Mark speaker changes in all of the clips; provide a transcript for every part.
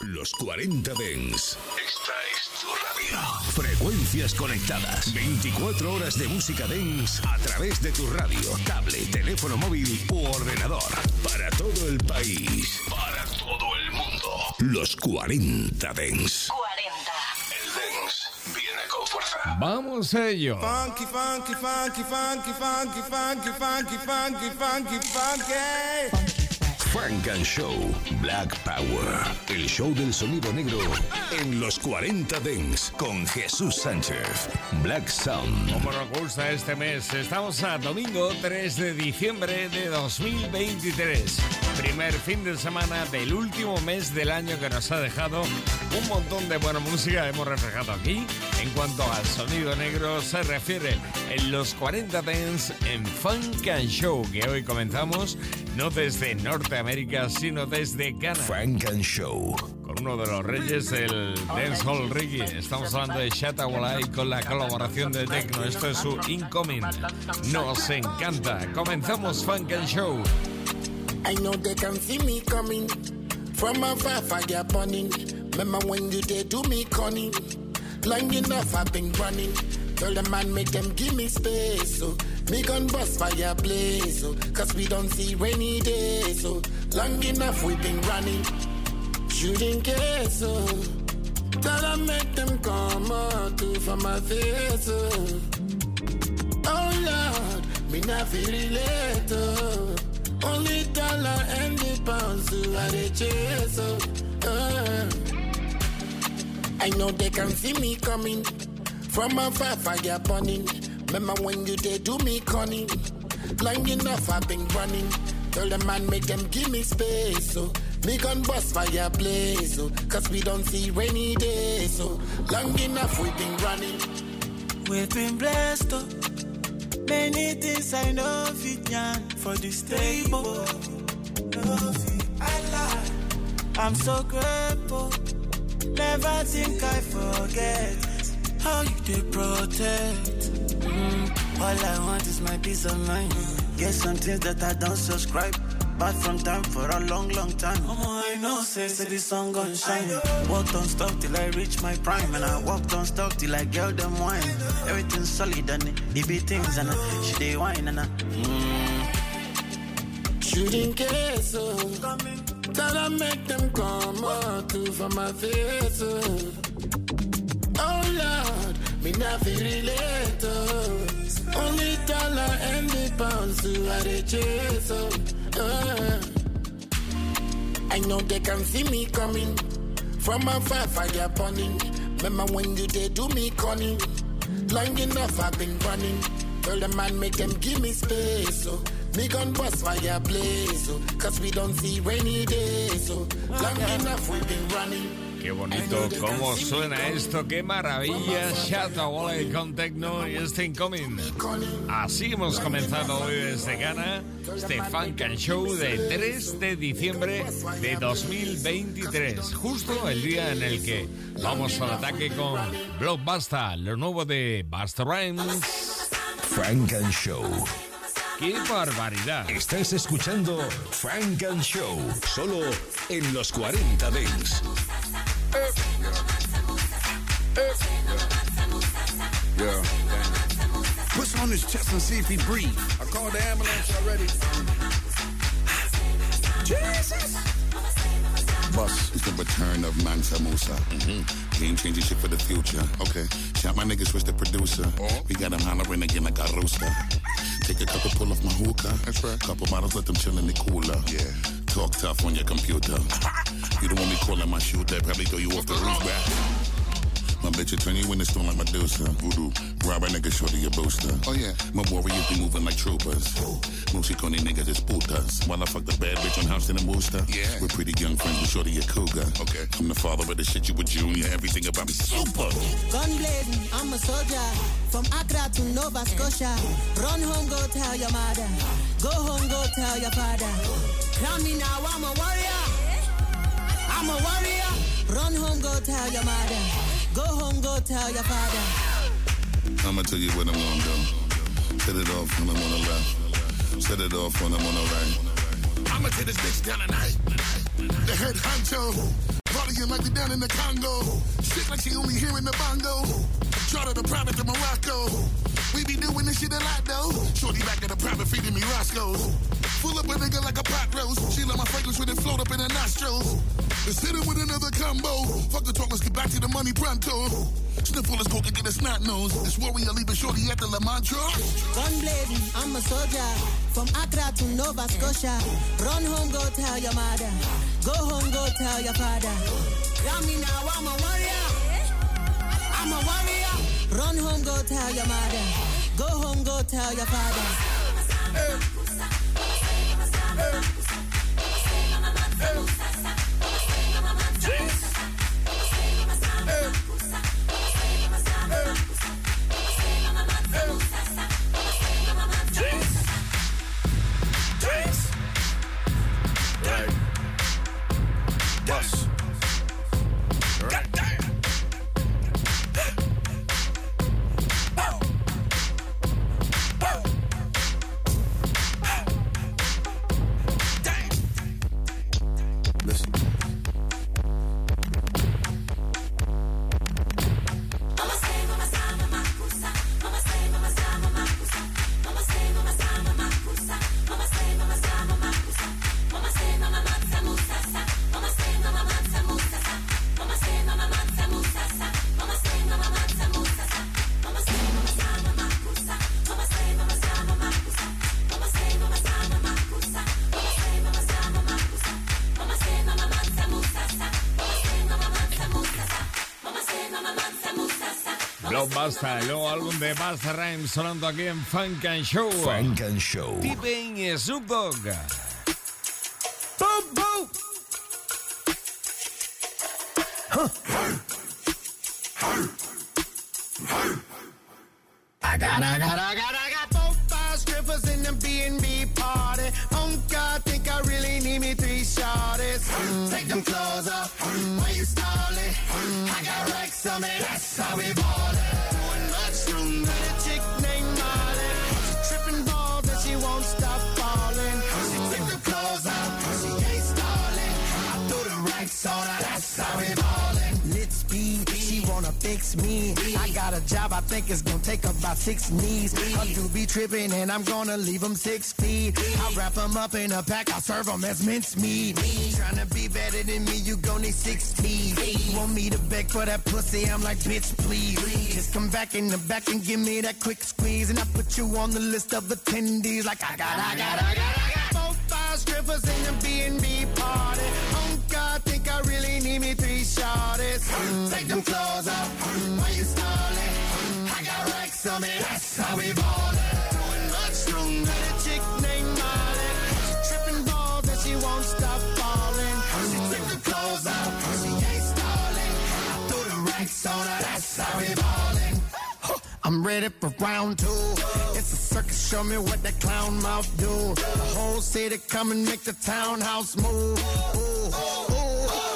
Speaker 1: Los 40 Dens. Esta es tu radio. Frecuencias conectadas. 24 horas de música Dens a través de tu radio, tablet, teléfono móvil u ordenador. Para todo el país. Para todo el mundo. Los 40 Dens.
Speaker 2: 40.
Speaker 1: El Dens viene con fuerza.
Speaker 3: Vamos a ello.
Speaker 4: Funky, funky, funky, funky, funky, funky, funky, funky, funky, funky.
Speaker 1: Funk and Show Black Power. El show del sonido negro en los 40 Dens con Jesús Sánchez. Black Sound.
Speaker 3: Como nos gusta este mes, estamos a domingo 3 de diciembre de 2023. Primer fin de semana del último mes del año que nos ha dejado un montón de buena música. Hemos reflejado aquí. En cuanto al sonido negro se refiere en los 40 Dens en Funk and Show, que hoy comenzamos no desde Norteamérica, sino desde Ghana.
Speaker 1: Funk and Show.
Speaker 3: Con uno de los reyes del dancehall reggae. Estamos hablando de Shatta Wallai con la colaboración de Tecno. Esto es su Incoming. Nos encanta. Comenzamos Funk and Show.
Speaker 5: I know they can see me coming from afar, fire burning. Remember when you did do me conning? Long enough I've been running. Tell the man make them give me space. So me gun bust fire blaze. So cause we don't see rainy days. So long enough we've been running. Shooting case. So tell them make them come out to for my face. So. Oh Lord, me not feel relate. Oh. Only dollar and the pounds to I they chase. Oh. Uh. I know they can see me coming from afar, fire burning. Remember when you did do me conning? Long enough I've been running. Tell the man make them give me space. Oh. So me gun bust fire blaze. So oh. cause we don't see rainy days. So long enough we've been running.
Speaker 6: We've been blessed. Oh. Many things I know fit yan for this table. Fit I lie. I'm so grateful. Never think I forget how you did protect. All I want is my peace of mind. Get some things that I don't subscribe. But from time for a long, long time. Oh, I know, say, say the sun gon' shine. Walked on stop till I reach my prime. And I walked on stop till I get them wine. Everything solid and it be things and I, she dey wine and I. Mm.
Speaker 5: Shooting case. Oh. Tell I make them come out to for my face. Oh. oh Lord, me not feel relate. Only dollar and the pounds to I they chase. Uh. I know they can see me coming from afar, fire burning. Remember when you did do me conning? Long enough I've been running. Tell the man make them give me space. So me gun bust fire blaze. So, Cause we don't see rainy days. So long enough we've been running.
Speaker 3: Qué bonito, cómo suena esto, qué maravilla. Shatta Walley con Tecno y este Incoming. Así hemos comenzado hoy desde Ghana este Funk and Show de 3 de diciembre de 2023. Justo el día en el que vamos al ataque con Blockbuster, lo nuevo de Busta Rhymes.
Speaker 1: Funk and Show.
Speaker 3: ¡Qué barbaridad!
Speaker 1: Estás escuchando Funk and Show, solo en los 40 Dents.
Speaker 4: Yeah. Push on his chest and see if he breathe. I called the ambulance already. Jesus! Bus is the return of Mansa Musa. Mm-hmm. Game changing shit for the future. Okay. Shot my niggas, switch the producer. We got him hollering again like a rooster. Take a couple, pull off my hookah. That's right. Couple bottles, let them chill in the cooler. Yeah. Talk tough on your computer. you don't want me calling my shooter. Probably throw you off the roof, bruh. My bitch will turn you in the stone like Medusa. Voodoo. Rob a nigga short shorty a booster. Oh yeah. My warriors be moving like troopers. Musiconi niggas is putas. While I fuck the bad bitch on House in a Worcester. Yeah. We're pretty young friends with shorty a cougar. Okay. I'm the father of the shit you a junior. Everything about me super.
Speaker 7: Gun blazing, I'm a soldier. From Accra to Nova Scotia. Run home, go tell your mother. Go home, go tell your father. Crown me now, I'm a warrior. I'm a warrior. Run home, go tell your mother. Go home, go tell your father.
Speaker 4: I'ma tell you what I'm gonna do. Set it off when I'm on the left. Set it off when I'm on the right. I'ma take this bitch down tonight. The head honcho. Partying like we down in the Congo. Shit like she only hearing the bongo. Charter the private to Morocco. We be doing this shit a lot though. Shorty back at the private feeding me Roscoe's. Full up a nigga like a pot roast. She love my fragrance when it float up in her nostrils. Let's hit him with another combo. Fuck the talk, let's get back to the money pronto. Sniffle is coke to get a snot nose. This warrior leaving shorty at the La Mancha.
Speaker 7: Gun blazing, I'm a soldier. From Accra to Nova Scotia. Run home, go tell your mother. Go home, go tell your father. Tell me now, I'm a warrior. I'm a warrior. Run home, go tell your mother. Go home, go tell your father. Hey. Hey. Hey. Hey. Hey.
Speaker 3: Basta, el nuevo álbum de Basta Rhymes sonando aquí en Funk and Show.
Speaker 1: Funk and Show.
Speaker 3: Tipping y Snoop Dogg.
Speaker 7: Fix me. I got a job I think it's gonna take about six knees. I do be tripping and I'm gonna leave them six feet. I wrap them up in a pack, I serve them as mincemeat. Trying to be better than me, you gon' need six teeth. Want me to beg for that pussy, I'm like, bitch, please. Just come back in the back and give me that quick squeeze. And I put you on the list of attendees like I got, I got, I got, I got. Four, five strippers in the B&B party. Need me three shorties. Take them clothes off, why you stalling? I got racks on me, that's how we ballin'. Doing much room with a chick named Molly. She tripping balls and she won't stop falling. She took the clothes off, she ain't stalling. I threw the racks on her, that's how we ballin'. I'm ready for round two. It's a circus, show me what that clown mouth do. The whole city come and make the townhouse move. Ooh, ooh. shit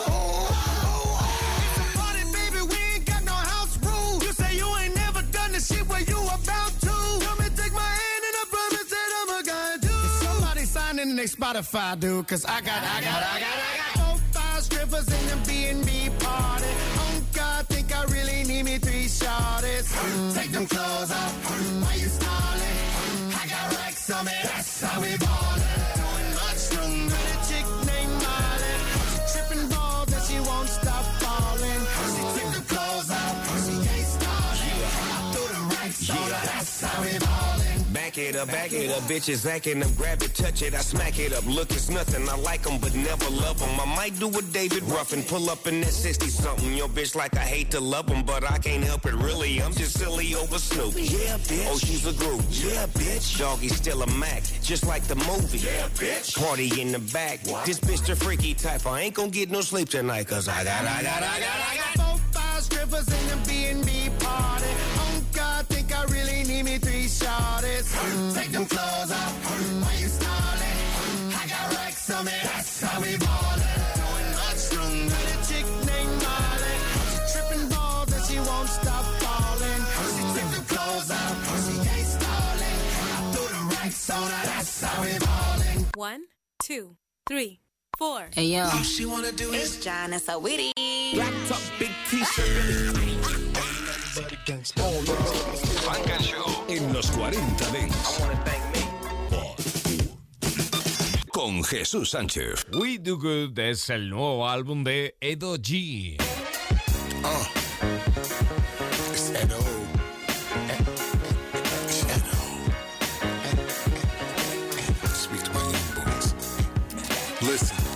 Speaker 7: their Spotify, dude, cause I got, I got, I got, I got four, five strippers in the B&B party. Oh God, think I really need me three shorties. Mm. Take them clothes off, mm. why you stalling? Mm. I got racks on me, that's how we ballin'. Doing much room with a chick named Molly. She tripping balls and she won't stop falling. She took the clothes off, she ain't
Speaker 2: Back it up, back it up, bitches acting up, grab it, touch it, I smack it up. Look, it's nothing, I like them, but never love them. I might do a David Ruffin, pull up in that 60 something. Your bitch like I hate to love them, but I can't help it really. I'm just silly over Snoop. Yeah, bitch. Oh, she's a groove. Yeah, bitch. Doggy still a Mac, just like the movie. Yeah, bitch. Party in the back. What? This bitch the freaky type. I ain't gonna get no sleep tonight, cause I got, I got, I got, I got.
Speaker 7: Four, five strippers in the B&B I really need me three shorties. Mm. Take them clothes off, mm. why you stalling? Mm. I got racks on me, that's how we ballin'. Doing much room with a chick named Molly. She tripping balls and she won't stop falling. She took them clothes off, she ain't stalling. I threw the racks on her, that's how we ballin'.
Speaker 8: One, two, three four. Hey yo, All she wanna do it's is John and Saweetie. Black top, big
Speaker 1: t-shirt. Funk and Show en los 40 Dents. Con Jesús Sánchez.
Speaker 3: We Do Good es el nuevo álbum de Edo G. Uh.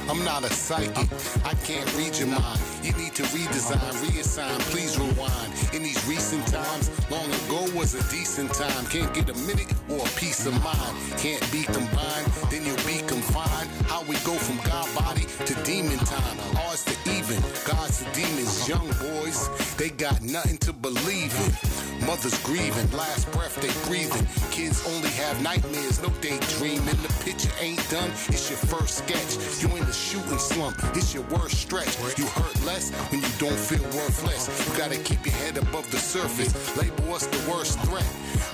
Speaker 9: I'm not a psychic. I can't read your mind. You need to redesign, reassign, please rewind. In these recent times, long ago was a decent time. Can't get a minute or a peace of mind. Can't be combined, then you'll be confined. How we go from God body to demon time. Ours to even, God's to demons. Young boys, they got nothing to believe in. Mothers grieving, last breath they breathing. Kids only have nightmares, no daydreaming. The picture ain't done, it's your first sketch. You in the shooting slump, it's your worst stretch. You hurt less when you don't feel worthless. You gotta keep your head above the surface. Label us the worst threat,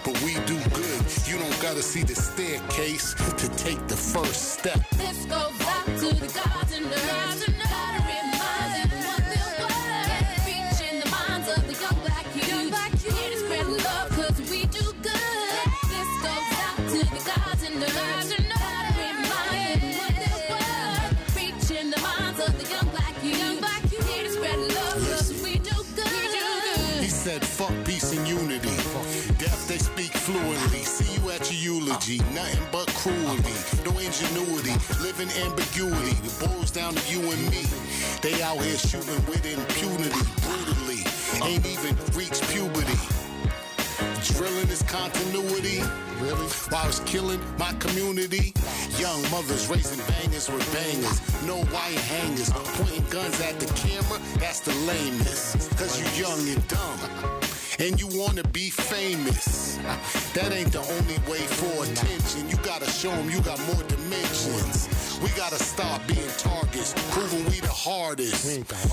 Speaker 9: but we do good. You don't gotta see the staircase to take the first step.
Speaker 10: This goes out to the gods and the
Speaker 9: fluently. Nothing but cruelty. No ingenuity. Living ambiguity. It boils down to you and me. They out here shooting with impunity. Brutally. Ain't even reached puberty. Drilling is continuity. Really? While I was killing my community. Young mothers raising bangers with bangers. No wire hangers. Pointing guns at the camera. That's the lameness. Cause you young and dumb and you wanna be famous. That ain't the only way for attention. You gotta show them you got more dimensions. We gotta stop being targets, proving we the hardest.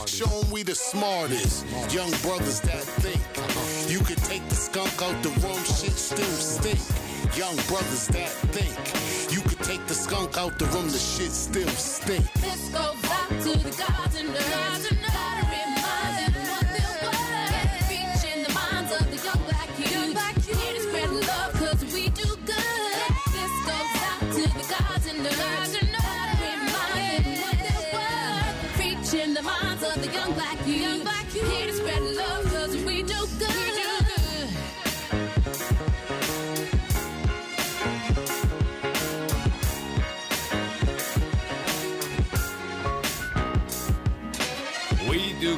Speaker 9: Show them we the smartest. Young brothers that think uh-huh. you could take the skunk out the room, shit still stink. Young brothers that think you could take the skunk out the room, the shit still stink.
Speaker 10: This goes out to the gods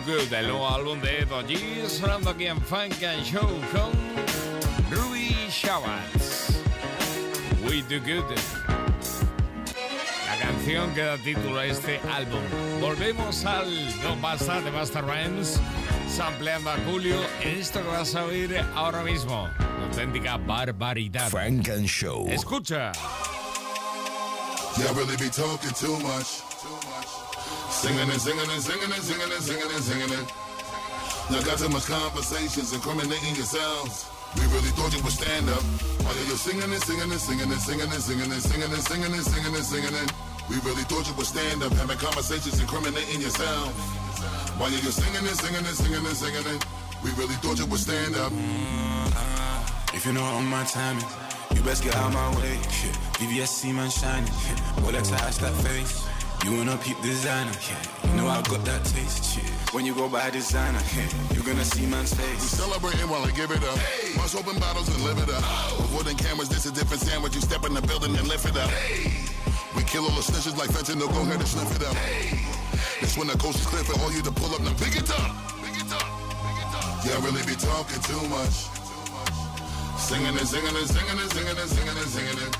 Speaker 3: Good, el nuevo álbum de Edo G, sonando aquí en Funk and Show con Ruby Shabazz. We Do Good. La canción que da título a este álbum. Volvemos al No Basta de Basta Rhymes, sampleando a Julio en esto que vas a oír ahora mismo. auténtica barbaridad.
Speaker 1: Funk and Show.
Speaker 3: Escucha.
Speaker 4: Yeah, really be talking too much. Singing and singing and singing and singing and singing and singing it. Y'all got too much conversations, incriminating yourselves. We really thought you would stand up. While you're singing and singing and singing and singing and singing and singing and singing and singing and singing and we really thought you would stand up, having conversations, incriminating yourself. You're singing and singing and singing and singing and we really thought you would stand up.
Speaker 11: If you know I'm my timing, you best get out my way. VVS see man shining. Let's ask that face. You wanna peep designer, yeah. You know I got that taste, yeah. When you go by designer, yeah. You're gonna see man's face.
Speaker 4: We celebrating while I give it up. Hey. Must open bottles and live it up. Oh. Avoiding cameras, this a different sandwich. You step in the building and lift it up. Hey. We kill all the snitches like fentanyl, go ahead and sniff it up. Hey. That's when the coast is clear for all you to pull up. Now pick it up. Pick it up. Pick it up. Yeah, really be talking too much. Singing and singing and singing and singing and singing and singing it.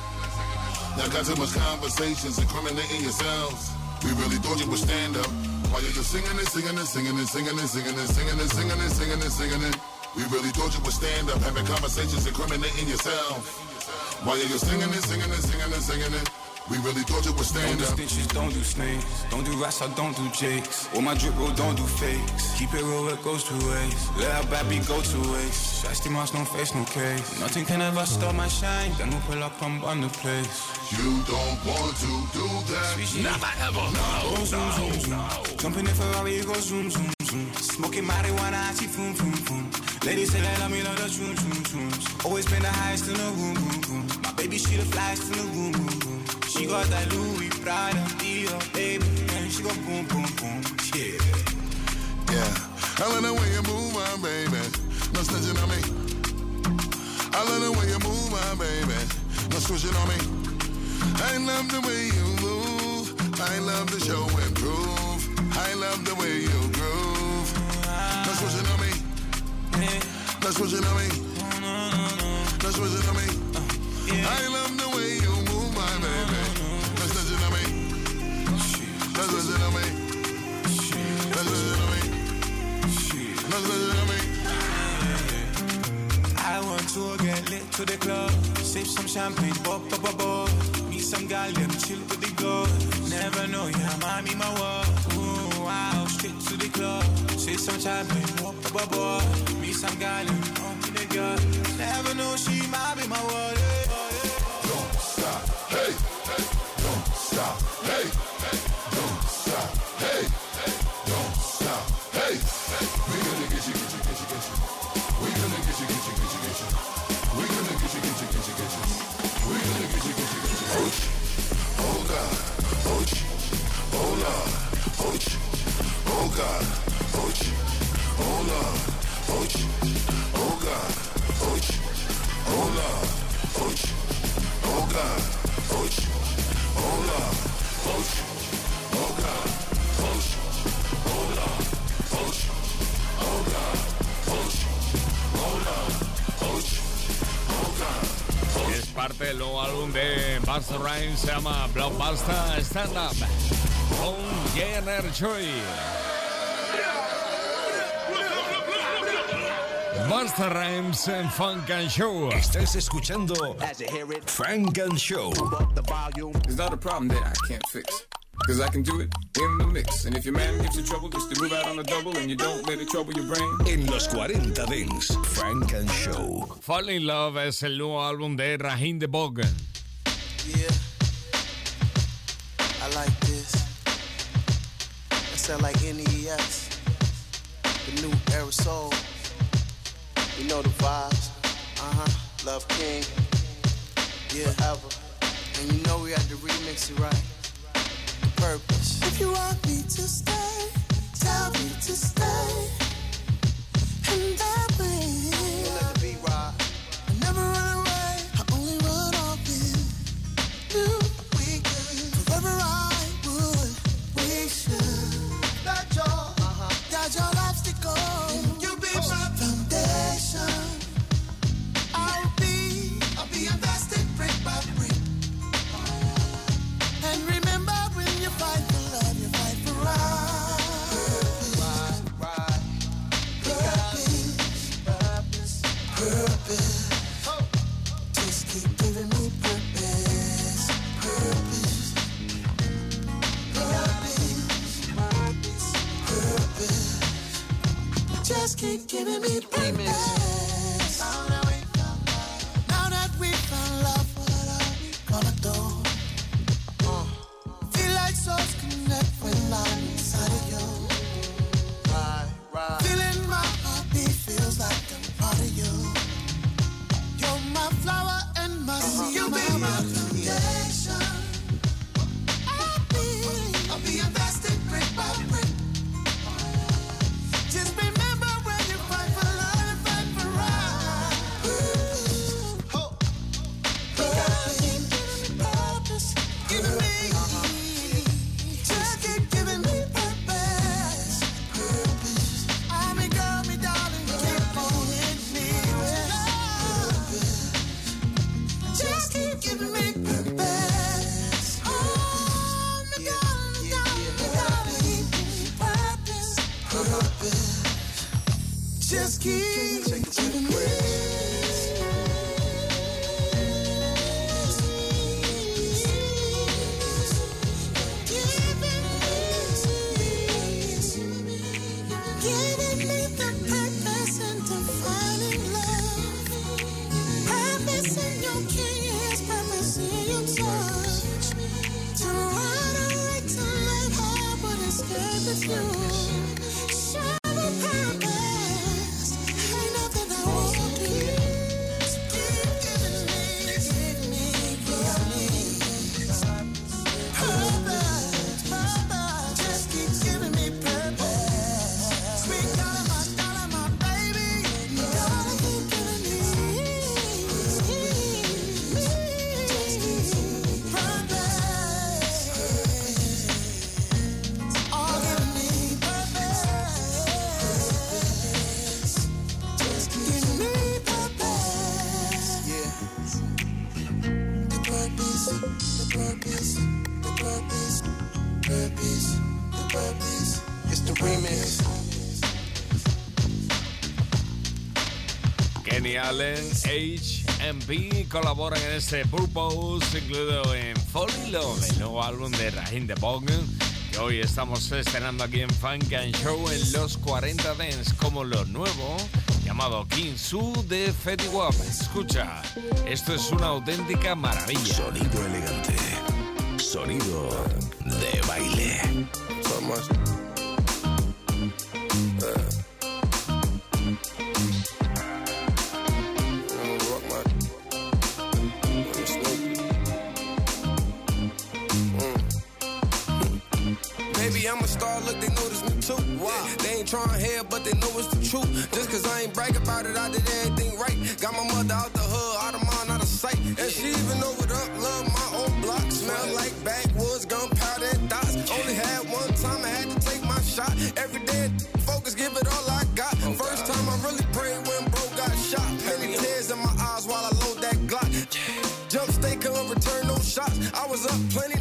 Speaker 4: Y'all got too much conversations, incriminating yourselves. We really thought you would stand up. While you're just singing and singing and singing and singing and singing and singing and singing and singing and singing and we really thought you would stand up, having conversations, incriminating yourself. While you're just singing and singing and singing and singing and we really thought you would stand
Speaker 11: don't
Speaker 4: up.
Speaker 11: Don't do stitches, don't do snakes. Don't do rats, I don't do jakes. All my drip roll, don't do fakes.
Speaker 12: Keep it real, it goes two ways. Let our beat go two ways. Shiesty mask, no face, no case. Nothing can ever stop my shine. Then we'll pull up and on the place.
Speaker 4: You don't want to do that.
Speaker 12: Never ever. No, go zoom, zoom, zoom. Jumping in Ferrari, you go zoom, zoom, zoom. Smoking marijuana, I see boom, boom, boom. Ladies say they love me like the zoom, zoom, zooms. Always been the highest in the room, boom, boom. My baby, she the flyest in the room, boom, boom. She got that Louis Prada, Dior, baby, and she go boom, boom, boom. Yeah.
Speaker 4: Yeah, I love the way you move, my baby. No snitching on me. I love the way you move, my baby. No switching on me. I love the way you move. I love the show and prove. I love the way you groove. No switching on me. No switching on me. No switching on me. I love the way Switching me. No switching on me. No switching on me.
Speaker 12: I want to get lit to the club, sip some champagne, pop, pop, pop, pop. Meet some gal, them chill with the girl. Never know, yeah, mommy, my world. Ooh, wow, straight to the club, sip some champagne, pop, pop, pop, pop. Meet some gal, them in the God. Never know, she might be my world. Yeah.
Speaker 4: Don't stop, hey, hey, don't stop,
Speaker 3: nuevo álbum de Busta Rhymes, se llama Blockbusta Stand Up. Con Jenner Choi. Busta Rhymes en Funk and Show.
Speaker 1: Estás escuchando Funk and Show.
Speaker 12: It's not a problem that I can't fix. Cause I can do it in the mix. And if your man gives you trouble, just to move out on the double and you don't let it trouble your brain.
Speaker 1: En los 40 Dance, Funk and Show.
Speaker 3: Fall in Love es el nuevo álbum de Raheem DeVaughn.
Speaker 13: Yeah. I like this. That sound like NES. The new aerosol. You know the vibes. Uh huh. Love King. Yeah. Forever. And you know we had to remix it right. Purpose.
Speaker 14: If you want me to stay, tell me to stay. And that way,
Speaker 13: Let the beat ride.
Speaker 14: I never run away. Keep giving me purpose.
Speaker 3: Allen, HMP colaboran en este Purpose, incluido en Fall Love, el nuevo álbum de Raheem de que hoy estamos estrenando aquí en Funk and Show en los 40 Dance, como lo nuevo llamado King Su de Fetty Wap. Escucha, esto es una auténtica maravilla.
Speaker 1: Sonido elegante, sonido de baile.
Speaker 15: Trying hell, but they know it's the truth. Just cause I ain't brag about it, I did everything right. Got my mother out the hood, out of mind, out of sight. And she even know what up, love my old block. Smell like backwoods, gunpowder, and dots. Only had one time, I had to take my shot. Every day, focus, give it all I got. Oh, First time I really prayed when bro got shot. Many tears in my eyes while I load that Glock. Jump, stay, couldn't return no shots. I was up plenty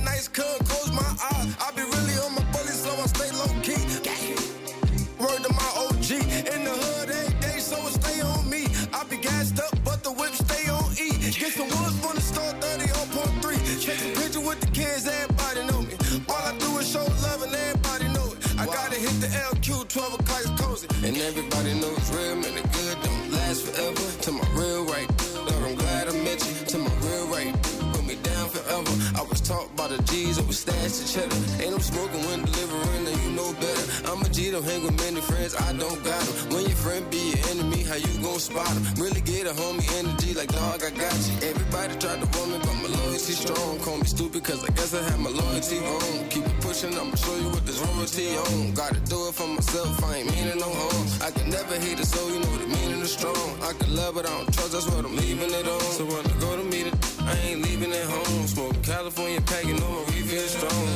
Speaker 15: forever. To my real right, Lord, I'm glad I met you. To my real right, put me down forever. I was taught by the G's over stash and cheddar. Ain't no smoking when delivering, and you know better. I'm a G, don't hang with many friends, I don't got them. When your friend be your enemy, how you gon' spot them? Really get a homie energy like dog, I got you. Everybody tried to warn me, but my loyalty strong. Call me stupid, cause I guess I have my loyalty wrong. Keep it pushing, I'ma show you what this royalty on. Gotta do it for myself, I ain't meaning no harm. I can never hate a soul, you know the meaning is strong. I can love, but I don't trust, that's what I'm leaving it on. So when I go to meet it, I ain't leaving it home. Smoking California pack, you know my strong.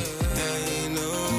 Speaker 15: Ain't no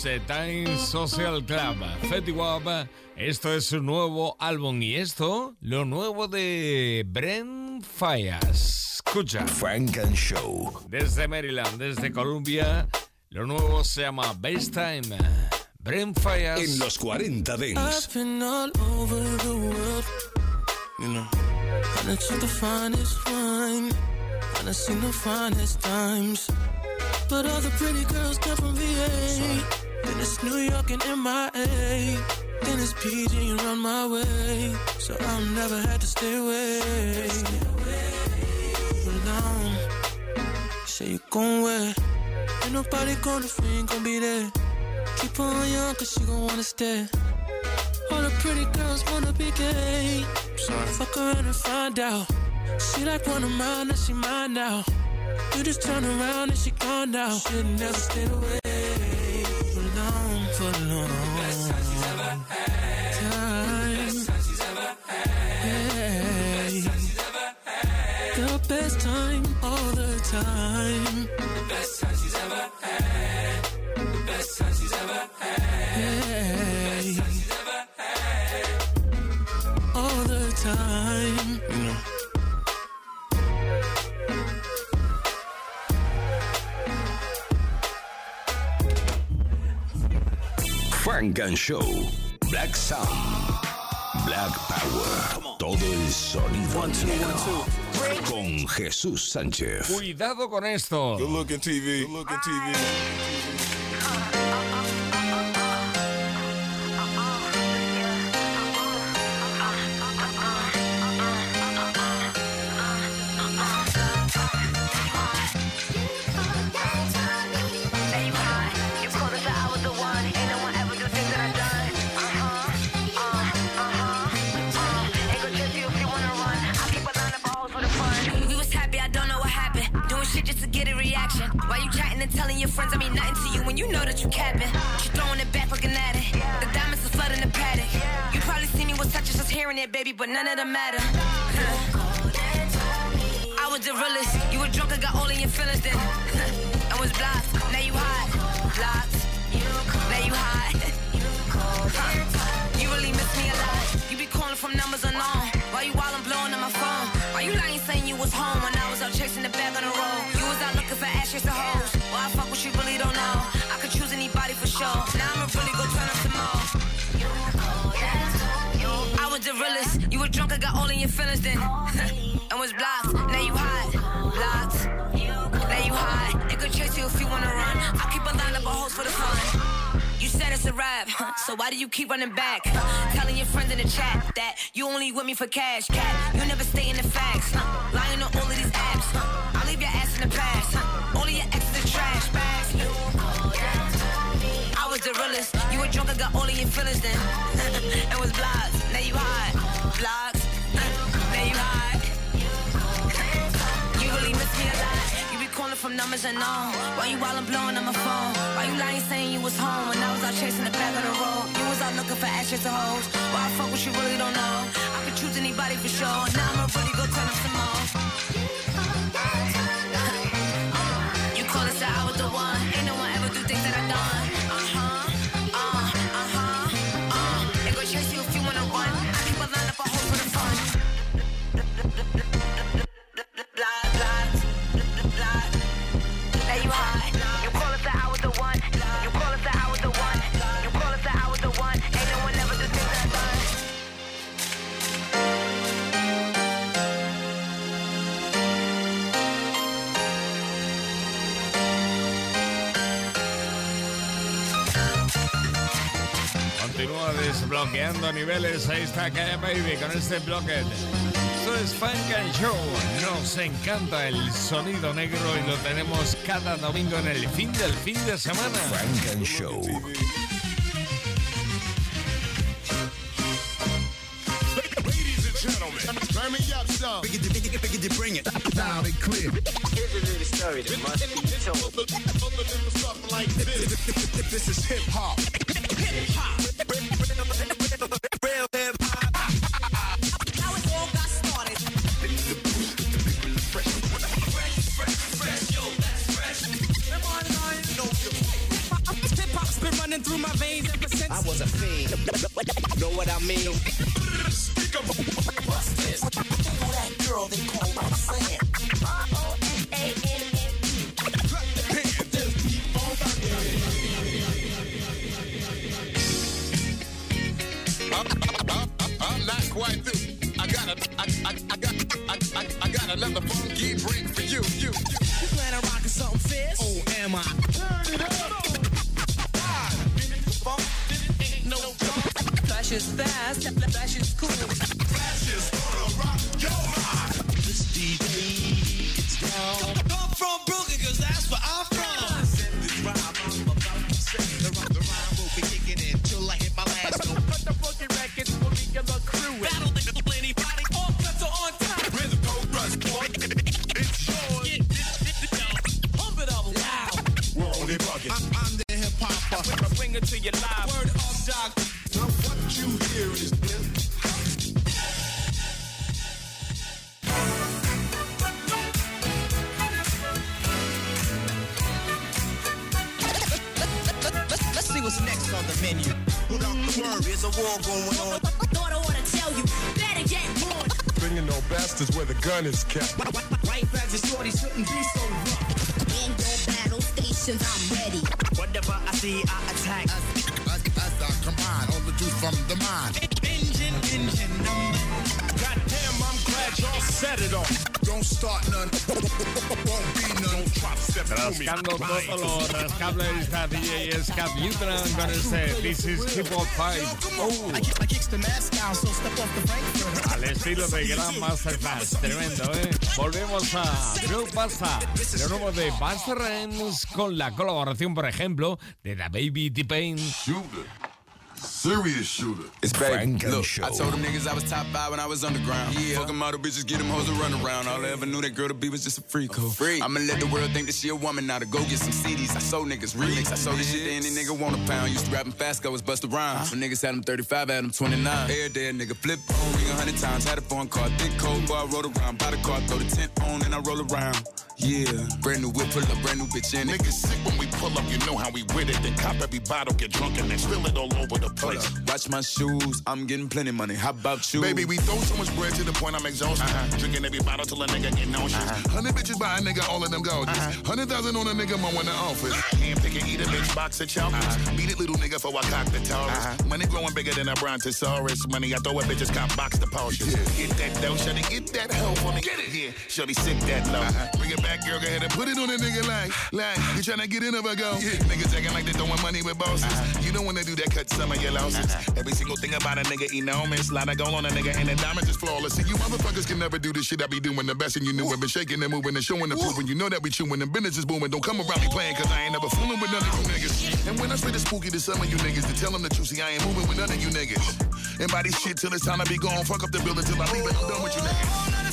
Speaker 3: Time Social Club. Fetty Wap, esto es su nuevo álbum y esto, lo nuevo de Brent Fayas. Escucha.
Speaker 1: Frank and Show.
Speaker 3: Desde Maryland, desde Columbia, lo nuevo se llama Best Time. Brent Fayas.
Speaker 1: En los 40 Dents.
Speaker 6: I've been all over the world, you know. And it's the finest wine, and I've seen the finest times. But all the pretty girls come from VA. Then it's New York and MIA. Then it's PG and run my way. So I'll never have to stay away. Stay away. Say you're going where?
Speaker 16: Ain't nobody gonna free, gon' be there. Keep on young, cause she gon' wanna stay. All the pretty girls wanna be gay. Sorry. Fuck around and find out. She like one of mine, now she mine now. You just turn around and she gone now. Should never stayed away best time, all the time. The best time she's ever had. The best time she's ever had. The Best time she's ever had. All the time. You know.
Speaker 1: Funk and Show. Black Sound. Black Power. Todo el sonido negro. Con Jesús Sánchez.
Speaker 3: Cuidado con esto.
Speaker 17: Good looking TV. Good looking TV.
Speaker 18: Telling your friends I mean nothing to you when you know that you capping? She throwing it back looking at it. The diamonds are flooding the paddock. You probably see me with touches just hearing it, baby, but none of them matter. I was the realest. You were drunk and got all in your feelings then. I was blocked. Now you hot. Blocked. Now you hot. You really miss me a lot. You be calling from numbers unknown. Why you got all in your feelings then. and was blocked. Now you hot. Blocked. Now you hot. They could chase you if you wanna run. I keep a line up of hoes for the fun. You said it's a rap, so why do you keep running back? Telling your friends in the chat that you only with me for cash, cat. You never stay in the facts, lying on all of these apps. I'll leave your ass in the past. All of your exes are trash bags. I was the realest. You were drunk, I got all of your feelings then. and was blocked. Now you hot. Blocked. From numbers and unknown. Why you while I'm blowing on my phone? Why you lying saying you was home when I was out chasing the bag on the road? You was out looking for ashes to hoes. Why I fuck what you really don't know? I could choose anybody for sure. Now I'ma really
Speaker 3: desbloqueando niveles. Ahí está Kaya Baby con este bloque. Esto es Funk and Show. Nos encanta el sonido negro y lo tenemos cada domingo en el fin del fin de semana.
Speaker 1: Funk and Show.
Speaker 19: Ladies and gentlemen, turn me up some.
Speaker 4: bring it. Loud and clear.
Speaker 20: Here's a little story that must be told.
Speaker 19: like this.
Speaker 4: This is hip hop. Hip hop.
Speaker 21: To your live.
Speaker 9: Word up, doc. Now what you hear is this.
Speaker 22: Let's see what's next on the menu.
Speaker 9: Put out the word.
Speaker 22: There's a war going on.
Speaker 23: Thought I wanna tell you, better get more.
Speaker 4: Bringing no bastards where the gun is kept.
Speaker 22: White bags and shorties shouldn't be so rough.
Speaker 23: In your battle stations, I'm ready.
Speaker 22: Whatever I see, I attack.
Speaker 4: As, as I combine all the juice from the mind.
Speaker 22: Engine, engine number.
Speaker 9: Goddamn, I'm glad y'all set it off. Don't start none. Won't be none.
Speaker 3: Rascando todo lo rascable está DJ Scott Newton con este This is Hip Hop 5. Oh,
Speaker 22: I, kick, I kicks the mask down, so step off the Frankfurt.
Speaker 3: al estilo de Gran Masterclass. Tremendo, ¿eh? Volvemos a Group Basta. De nuevo de Busta Rhymes con la colaboración, por ejemplo, de The Baby T-Pain.
Speaker 24: Shooter. Serious shooter.
Speaker 11: It's baby.
Speaker 1: Frank and
Speaker 11: Look,
Speaker 1: Show.
Speaker 11: I told them niggas I was top five when I was underground. Yeah. Fuck 'em all the bitches, get them hoes to run around. All I ever knew that girl to be was just a freak. hoe.
Speaker 25: freak.
Speaker 11: I'ma let the world think that she a woman now to go get some CDs. I sold niggas remix. I sold this shit to any nigga want a pound. Used to rapping fast, go was bust around. When niggas had them 35, I had them 29. Every day a nigga flip on, ring a hundred times. Had a phone call, thick cold, boy, I rode around. Buy the car, throw the tent on, and I roll around. Yeah, brand new whip, pull up, brand new bitch in it.
Speaker 4: Niggas sick when we pull up, you know how we with it. Then cop every bottle, get drunk, and then spill it all over the place.
Speaker 11: Watch my shoes, I'm getting plenty money. How about you?
Speaker 4: Baby, we throw so much bread to the point I'm exhausted. Uh-huh. Drinking every bottle till a nigga get nauseous. Uh-huh. Hundred bitches by a nigga, all of them gorgeous. Uh-huh. Hundred thousand on a nigga, mo in the office. Can't pick and eat a bitch, box of chocolates. Beat it, little nigga, for I cock the Taurus. Money growing bigger than a brontosaurus. Money I throw at bitches, cop box the Porsches. Get that dough, shorty, get that hoe for me. Get it here, shorty, sick that low. Bring it back, girl, go ahead and put it on a nigga like, like you tryna get in of a go. Yeah. Niggas acting like they throwing money with bosses. You don't wanna do that, cut some of your Every single thing about a nigga enormous. Lot of gold on a nigga, and the diamonds is flawless. See, you motherfuckers can never do this shit I be doing the best, and you knew it. Been shaking and moving and showing and proving. You know that we chewing and business is booming. Don't come around me playing, cause I ain't never fooling with none of you niggas. And when I spit the spooky to some of you niggas, to tell them the truth, see, I ain't moving with none of you niggas. And by this shit till it's time to be gone, fuck up the building till I leave it. I'm done with you niggas.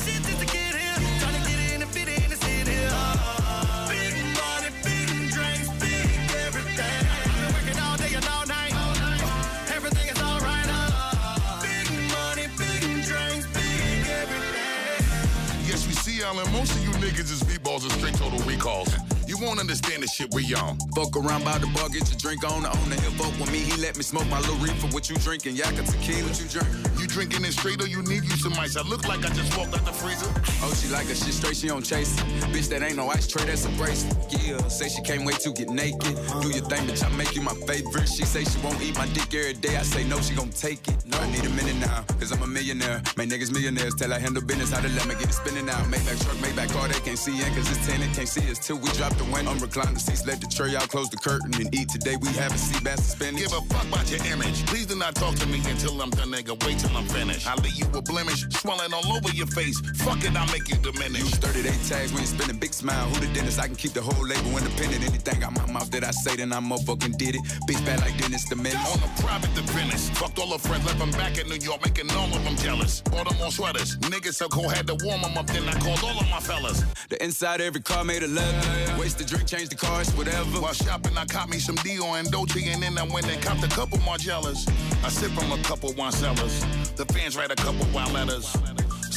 Speaker 4: Niggas is meatballs and straight total recalls. You won't understand the shit we on.
Speaker 11: Fuck around by the bar, get your drink on. The owner here fuck with me. He let me smoke my little reefer. What you drinking? Yakka tequila. What you drink?
Speaker 4: You drinking it straight or you need you some ice? I look like I just walked out the freezer.
Speaker 11: Oh, she like a shit straight, she don't chase. Bitch, that ain't no ice tray, that's a bracelet. Yeah, say she can't wait to get naked. Do your thing, bitch, I make you my favorite. She say she won't eat my dick every day. I say no, she gon' take it. No, I need a minute now, cause I'm a millionaire. Make niggas millionaires, tell I handle business, how to let me get it spinning out. Make back truck, make back car, they can't see in, cause it's tenant. Can't see us till we drop the window. I'm reclining the seats, let the tray out, close the curtain, and eat today. We have a sea bass spinach.
Speaker 4: Give a fuck about your image. Please do not talk to me until I'm done, nigga. Wait till I'm finished. I'll leave you a blemish, swelling all over your face. Fuck it, I'll make you diminish.
Speaker 11: Use 38 tags when you spend a big smile. Who the dentist? I can keep the whole label independent. Anything out my mouth that I say, then I motherfucking did it. Bitch bad like Dennis the Menace.
Speaker 4: On a private to Venice. Fucked all her friends, left them back in New York, making all of them jealous. Bought them more sweaters. Niggas so cold, had to warm them up, then I called all of my fellas.
Speaker 11: The inside every car made a leather. Waste the drink, change the cars, whatever.
Speaker 4: While shopping, I caught me some Dior and Dolce, and then I went and copped a couple Margielas. I sip from a couple wine cellars. The fans write a couple wild letters.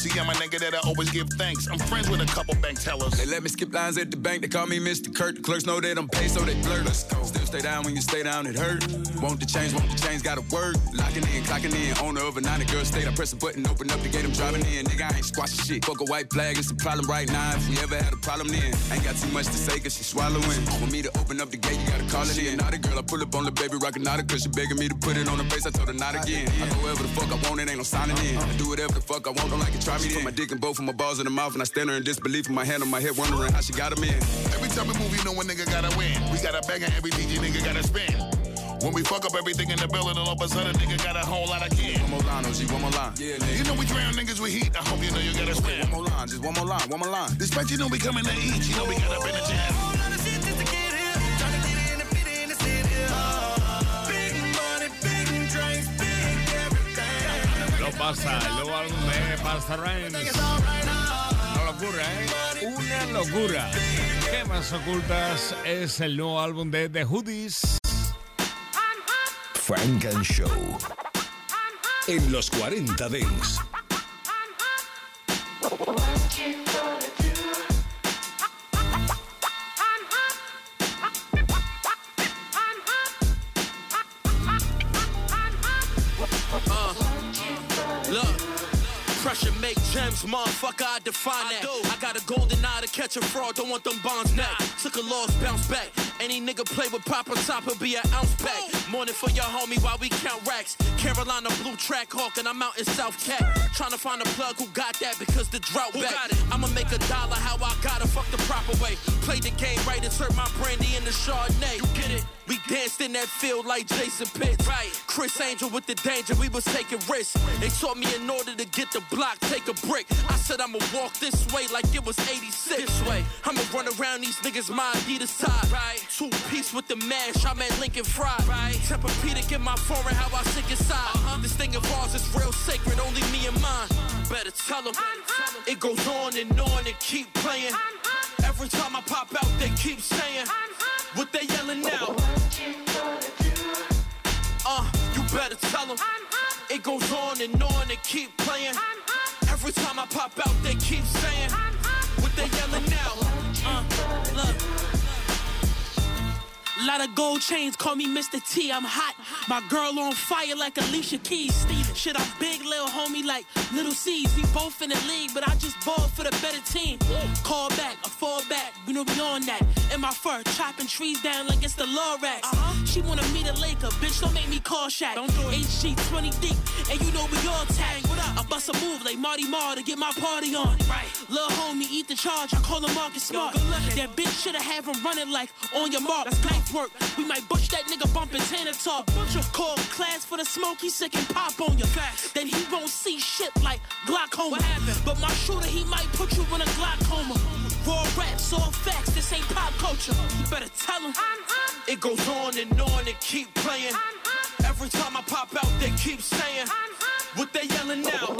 Speaker 4: See, I'm a nigga that I always give thanks. I'm friends with a couple bank tellers.
Speaker 11: They let me skip lines at the bank. They call me Mr. Kurt. The clerks know they don't pay, so they blurt us. Still stay down when you stay down, it hurt. Want the change, want the change, gotta work. Locking in, clocking in. Owner of a 90 girl state. I press a button, open up the gate, I'm driving in. Nigga, I ain't squashing shit. Fuck a white flag, it's a problem right now. If we ever had a problem then, ain't got too much to say, cause she swallowing. Want me to open up the gate, you gotta call it in. Not a girl, I pull up on the baby, rockin' out cause she begging me to put it on the face. I told her not again. I go wherever the fuck I want, it ain't no signing in. I do whatever the fuck I want, don't like it, try me. Put my dick in both of my balls in the mouth, and I stand there in disbelief with my hand on my head, wondering how she got him in.
Speaker 4: Every time we move, you know a nigga gotta win. We got a bag and every DJ nigga gotta spin. When we fuck up everything in the building, all of a sudden nigga got a whole lot of kin.
Speaker 11: One more line, OG, one more line. Yeah, nigga.
Speaker 4: You know we drown niggas with heat. I hope you know you gotta spin.
Speaker 11: One more line, just one more line, one more line.
Speaker 4: Despite you know we coming to eat, you know we got up in the jam.
Speaker 3: Pasa, el nuevo álbum de Busta Rhymes. No lo locura, ¿eh? Una locura. Gemas ocultas es el nuevo álbum de The Hoodies.
Speaker 1: Frank and Show. En los 40 Dents.
Speaker 21: Pressure make gems, motherfucker, I define that. I, got a golden eye to catch a fraud, don't want them bonds now. Took a loss, bounce back. Any nigga play with Papa Top, will be an ounce back. Morning for your homie while we count racks. Carolina blue track hawk, and I'm out in South Cat. Trying to find a plug who got that because the drought back. I'ma make a dollar how I gotta fuck the proper way. Play the game right, insert my brandy in the Chardonnay. You get it? We danced in that field like Jason Pitts. Right. Criss Angel with the danger, we was taking risks. They taught me in order to get the block, take a brick. I said I'ma walk this way like it was 86. This way. I'ma run around these niggas, my Adidas tie. Right. Two piece with the mash, I'm at Lincoln Fry. Right. Tempur-Pedic in my foreign, how I sink inside. Uh-huh. This thing of ours is real sacred, only me and mine. Better tell them. Uh-huh. It goes on and on and keep playing. Uh-huh. Every time I pop out, they keep saying uh-huh. what they yelling now. Uh, you better tell them. It goes on and on and keep playing. Every time I pop out, they keep saying what they yelling now. Uh, look. Lot of gold chains, call me Mr. T. I'm hot. My girl on fire like Alicia Keys. Steven. Shit, I'm big, little homie like Little C's. We both in the league, but I just ball for the better team. Call back, I fall back, you know we on that. In my fur, chopping trees down like it's the Lorax. Uh-huh. She wanna meet a Laker, bitch, don't make me call Shaq. Don't do it. HG 20 deep, and you know we all tag. What up? I bust a move like Marty Marr to get my party on. Right. Lil' homie, eat the charge, I call him Marcus Smart. That bitch shoulda have him running like on your mark. Knife work. We might bush that nigga bumpin' Tanner talk. Butcher call class for the smoke, he sick and pop on you. Then he won't see shit like glaucoma. What happened? But my shooter, he might put you in a glaucoma. Raw raps, all facts, this ain't pop culture. You better tell him. It goes on and on and keep playing. Every time I pop out, they keep saying what they yelling now.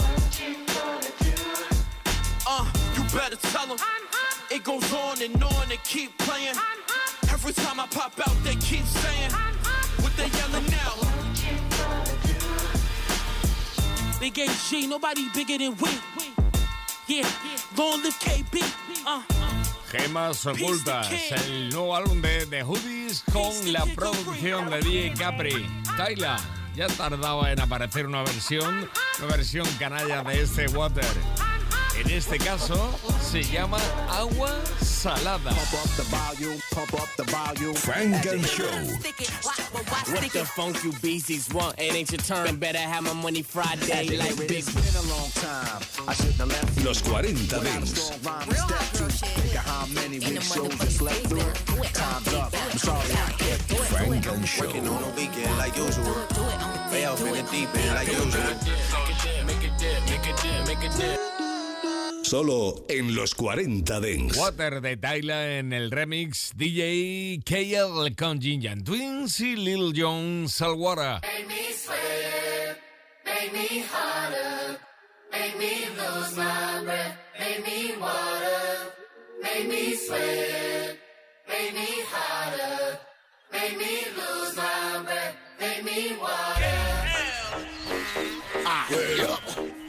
Speaker 21: Uh, you better tell them. It goes on and on and keep playing. Every time I pop out, they keep saying what they yelling now. Big HG, nobody bigger than we. Yeah, long live KB. Uh.
Speaker 3: Gemas ocultas, el nuevo álbum de The Hoodies con la producción de DJ Capri. Tyla, ya tardaba en aparecer una versión, una versión canalla de este Water. En este caso se llama Agua Salada.
Speaker 1: Funk and Show.
Speaker 26: What the funk you beasties want? It ain't your turn. Better have my money Friday like big. Been a long time. I shouldn't have left.
Speaker 1: Los 40 Dance.
Speaker 26: how many weeks shows just left through. Time's up. I'm sorry.
Speaker 1: Funk and Show.
Speaker 2: Working on a weekend like usual. Way off in the deep end like usual.
Speaker 21: Make it dip, make it dip, make it dip.
Speaker 1: Solo en los 40 Dents.
Speaker 3: Water de Tyla en el remix DJ KL con Jinjan Twins y Lil Jon Salwara.
Speaker 10: Make me sweat, make me harder, make me lose my breath, make me water, make me sweat, make me harder, make me lose my breath, make me water.
Speaker 9: Ah, yeah.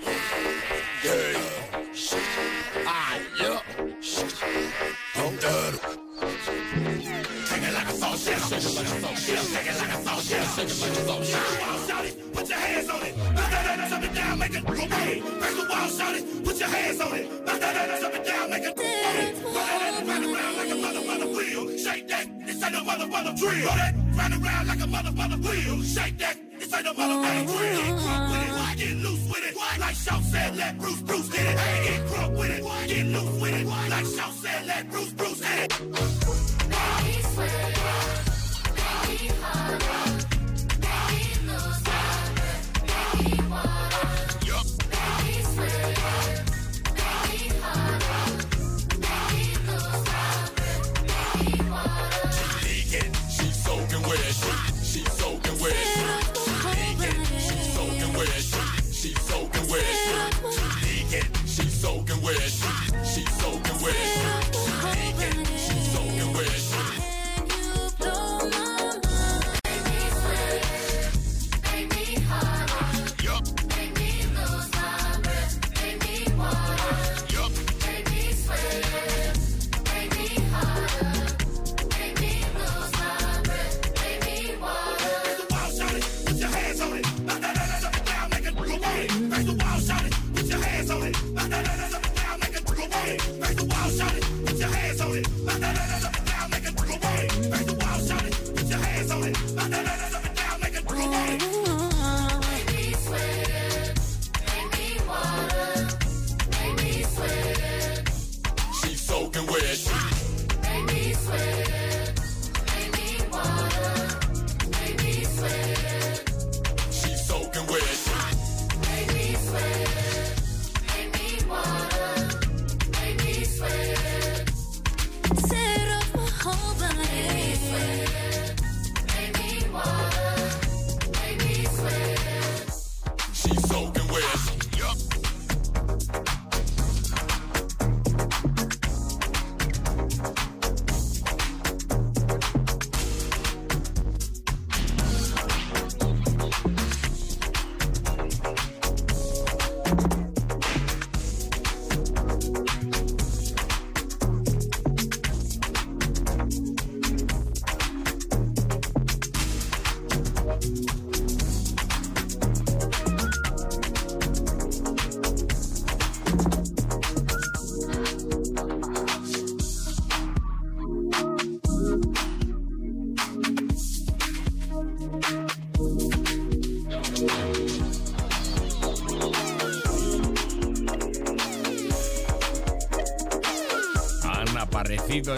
Speaker 9: Like a salt shaker. Take it like a shaker. Take it like a shaker. Shout it. Put your hands on it. Knock that ass up and down. Make it go bang. Break the wall. Shout it. Put your hands on it. Knock that ass up and down. Make it go bang. Roll that ass round around like a mother mother wheel. Shake that. This ain't no mother mother drill. Roll that round around like a mother mother wheel. Shake that. This ain't no mother mother drill. Get crunk with it. Get loose with it. Like Shaw said, let Bruce Bruce hit it. Get crunk with it. Get loose with it. Like Shaw said,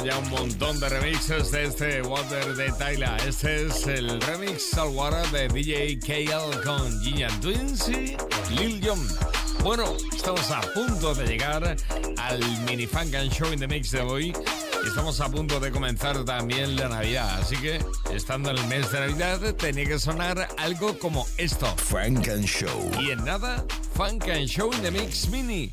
Speaker 3: ya un montón de remixes de este Water de Tyla. Este es el remix Salwara de DJ KL con Gillian Twins y Lil Jon. Bueno, estamos a punto de llegar al mini funk and show in the mix de hoy. Y estamos a punto de comenzar también la Navidad. Así que, estando en el mes de Navidad, tenía que sonar algo como esto.
Speaker 1: Funk and Show.
Speaker 3: Y en nada, Funk and Show in the Mix Mini.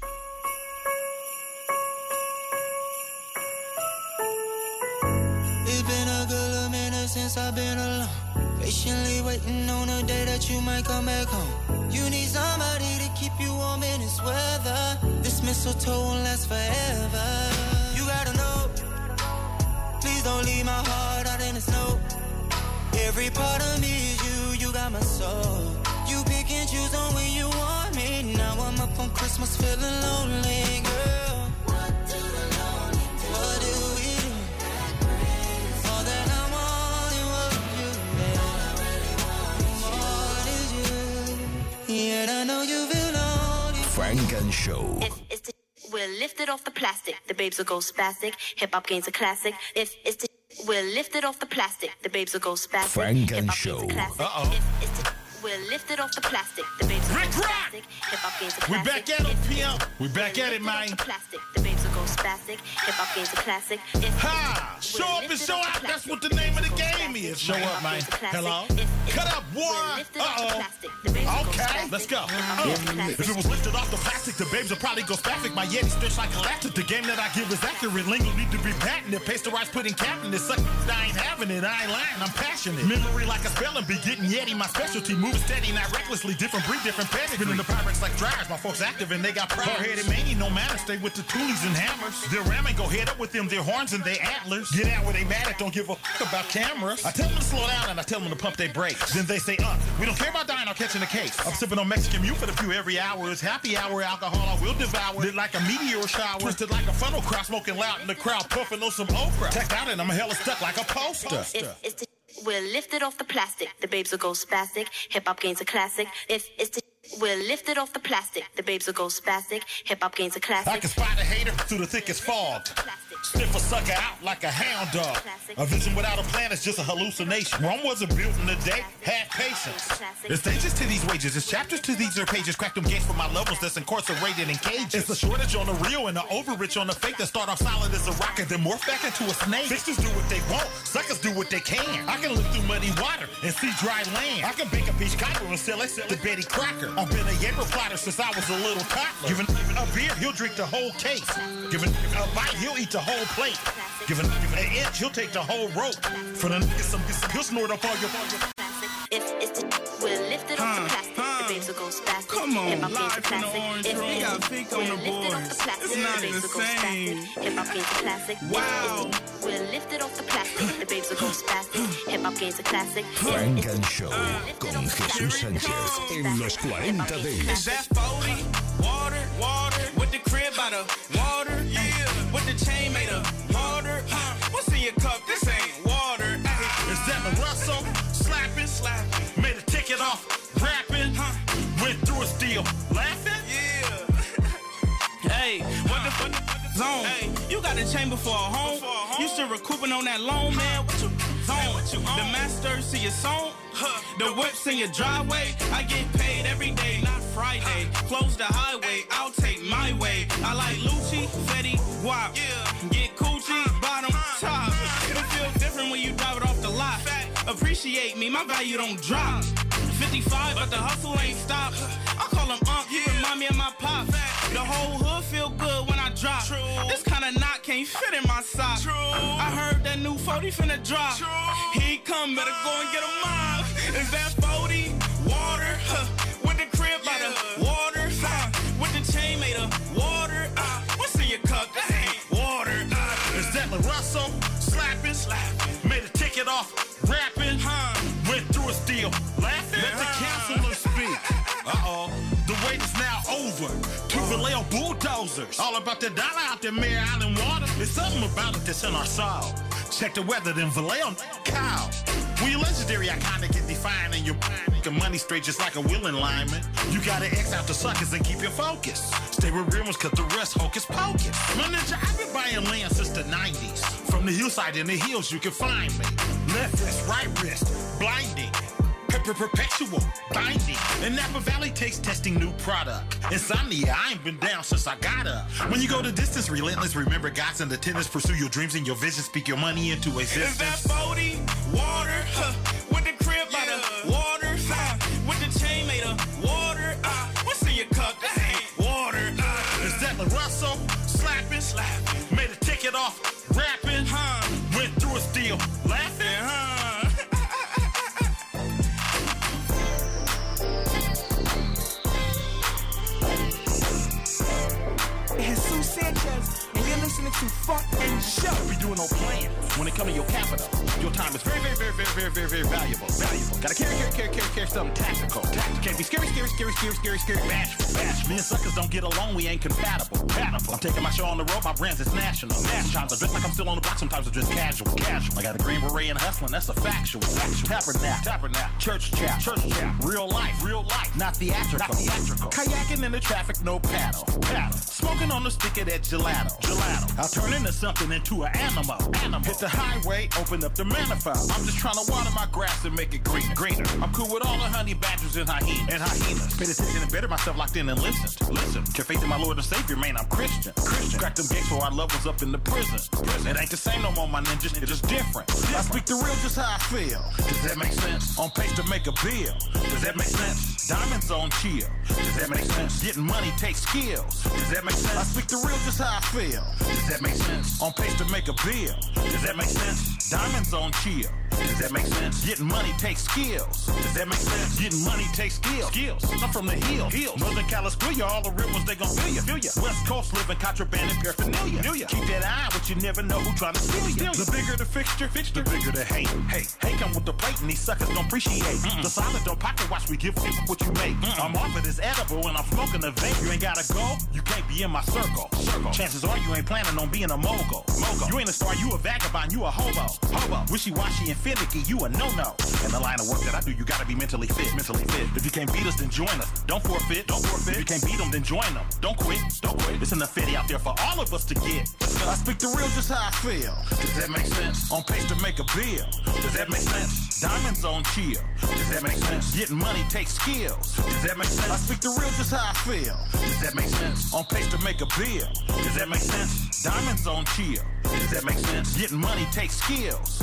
Speaker 27: We're lifted off the plastic, the babes will go spastic. Hip hop gains a classic. If it's the we're lifted off the plastic, the babes will go spastic.
Speaker 1: Frank and
Speaker 27: Hip-hop gains a
Speaker 1: Show. Uh-oh.
Speaker 27: If it's the we're lifted off the plastic, the babes will go spastic. Hip hop gains a
Speaker 28: We
Speaker 27: classic.
Speaker 28: back at it,
Speaker 27: If-
Speaker 28: PM. We back at it,
Speaker 27: we're lifted
Speaker 28: man.
Speaker 27: Off the plastic, the babes will go spastic. Hip hop gains a classic. If
Speaker 28: Ha! Show up and show out. That's what the name of the
Speaker 27: babes will go
Speaker 28: game is. Show up, man.
Speaker 27: gains a classic.
Speaker 28: Hello? Cut up, boy.
Speaker 27: we're lifted off the
Speaker 28: Uh-oh.
Speaker 27: plastic, the babes will go
Speaker 28: Okay, let's go.
Speaker 27: Hip hop gains a classic.
Speaker 28: If it was lifted off the plastic, the babes would probably go spastic. My Yeti stretch like galactic. The game that I give is accurate. Lingo need to be patented. Pasteurized pudding captain. This suck. I ain't having it. I ain't lying. I'm passionate. Memory like a spelling bee. Getting Yeti, my specialty. Moving steady, not recklessly. Different breed, different pedigree. Spinning the Pyrex like dryers. My folks active and they got pride. Hard-headed mania, no matter. Stay with the toolies and hammers. Their ramming go head up with them. Their horns and their antlers. Get out where they mad at. Don't give a fuck about cameras. I tell them to slow down and I tell them to pump their brakes. Then they say, uh, we don't care about dying or catching a case. I'm sipping on Mexican mute for the few every hour. It's happy hour alcohol. I will devour. Lit like a meteor shower. Twisted like a funnel crowd. Smoking loud in the crowd. Puffing on some okra. Checked out and I'm a hella stuck like a poster.
Speaker 27: If it's the we're lifted off the plastic, the babes will go spastic. Hip hop gains a classic. If it's the we're lifted off the plastic, the babes will go spastic. Hip hop gains a classic.
Speaker 28: I can spot a hater through the thickest fog. Sniff a sucker out like a hound dog. A vision without a plan is just a hallucination. Rome wasn't built in a day. Have patience. It's stages to these wages. It's chapters to these are pages. Crack them gates for my levels that's incarcerated in cages. It's a shortage on the real and the overrich on the fake that start off solid as a rocket, then morph back into a snake. Fixers do what they want. Suckers do what they can. I can look through muddy water and see dry land. I can bake a peach cobbler and sell it to Betty Crocker. I've been a Yaper plotter since I was a little toddler. Giving a beer, he'll drink the whole case. Giving a bite, he'll eat the whole plate. Giving an inch, he'll take the whole rope. For the niggas, some, he'll snort up all your.
Speaker 27: If it's the we're lifted off the plastic, the babes will go spastic.
Speaker 29: Come on,
Speaker 27: Hip hop
Speaker 29: live from the. Orange
Speaker 27: If
Speaker 29: Room.
Speaker 27: it's
Speaker 29: We got
Speaker 27: the
Speaker 29: Vic on the
Speaker 27: lifted off the
Speaker 29: It's not
Speaker 27: babes
Speaker 29: the same.
Speaker 27: Hip hop gains a classic.
Speaker 29: Wow.
Speaker 27: it's the we're lifted off the plastic, the babes will go spastic. Hip hop gains a classic. Funk
Speaker 1: and Show con Jesús Sánchez en los 40
Speaker 6: Is that 40? Water, water. With the crib out of Zone. Hey, you got a chamber for a home. You still recouping on that loan, man. What you zone? The masters see your song. Huh. The whips in your driveway. I get paid every day, not Friday. Close the highway, I'll take my way. I like Lucci, Fetty, Guap. Get coochie, bottom, top. It'll feel different when you drive it off the lot. Appreciate me, my value don't drop. 55, but the hustle ain't stopped. I call him Unc, he remind me of my pop. The whole hood feel good drop. This kind of knot can't fit in my sock. True. I heard that new 40 finna drop. True. He come, better go and get a mob. Is that 40? Water? Huh. With the crib by the water? Huh. With the chain made of water? Uh. What's in your cup? That ain't water. Uh.
Speaker 30: Is that Russell, slapping, slapping. Made a ticket off, bulldozers. All about the dollar out there, Mare Island water. There's something about it that's in our soul. Check the weather, then Vallejo cow. You're legendary, iconic and defining your your money straight just like a willing lineman. You gotta X out the suckers and keep your focus. Stay with real ones cause the rest hocus pocus. My ninja, I've been buying land since the 90s. From the hillside in the hills, you can find me. Left wrist, right wrist, blinding. Per- Perpetual binding. And Napa Valley takes testing new product. Insomnia, I ain't been down since I got up. When you go to distance, relentless, remember God's in the tennis, pursue your dreams and your vision, speak your money into existence.
Speaker 6: Is that 40? Water? Huh.
Speaker 31: Show.
Speaker 30: Be doing no plan when it come to your capital. Your time is very, very, very, very, very, very, very valuable. Valuable. Gotta carry, carry, carry, carry, carry something tactical. Tactical. Can't be scary, scary, scary, scary, scary, scary, bashful. Bashful. Me and suckers don't get along, we ain't compatible. Compatible. I'm taking my show on the road, my brand's is national. Sometimes I dress like I'm still on the block, sometimes I dress casual. Casual. I got a green beret and hustling, that's a factual. Factual. Tabernacle. Tabernacle. Church chap. Church chap. Real life. Real life. Not theatrical. Not theatrical. Kayaking in the traffic, no paddle. Paddle. Smoking on the stick of that gelato. Gelato. I'll turn into something into an animal. Animal. Hit the highway, open up the manifold. I'm just trying to water my grass and make it greener. Greener. I'm cool with all the honey badgers and hyenas. And hyenas. Paid attention and better myself locked in and listened. Listen. Can faith in my Lord and Savior, man, I'm Christian. Christian. Crack them gates for our loved ones up in the prison. Prison. It ain't the same no more, my ninjas. It is just different. I speak the real just how I feel. Does that make sense? On pace to make a bill. Does that make sense? Diamonds on chill. Does that make sense? Getting money takes skills. Does that make sense? I speak the real just how I feel. Does that make sense? On pace to make a bill. Does that make sense? Diamonds on chill. Does that make sense? Getting money takes skills. Does that make sense? Getting money takes skills. Skills. I'm from the hill. Hills. Northern California, all the real ones, they gon' feel you. Feel ya. West Coast living contraband and paraphernalia. Feel ya. Keep that eye, but you never know who trying to steal ya. The bigger the fixture, fixture, the bigger the hate. Hey, hey, come with the plate and these suckers don't appreciate. The solid don't pocket watch, we give people what you make. I'm off of this edible and I'm smoking the vape. You ain't gotta go, you can't be in my circle. Circle. Chances are you ain't planning on being a mogul. Mogul. You ain't a star, you a vagabond, you a hobo. Hobo. Wishy-washy and finicky, you a no-no. In the line of work that I do, you gotta be mentally fit. Mentally fit. If you can't beat us, then join us. Don't forfeit. Don't forfeit. If you can't beat them, then join them. Don't quit. Don't quit. It's enough fitty out there for all of us to get. I speak the real just how I feel. Does that make sense? On pace to make a bill. Does that make sense? Diamonds on chill. Does that make sense? Getting money takes skills. Does that make sense? I speak the real just how I feel. Does that make sense? On pace to make a bill. Does that make sense? Diamonds on chill. Does that make sense? Getting money takes skills.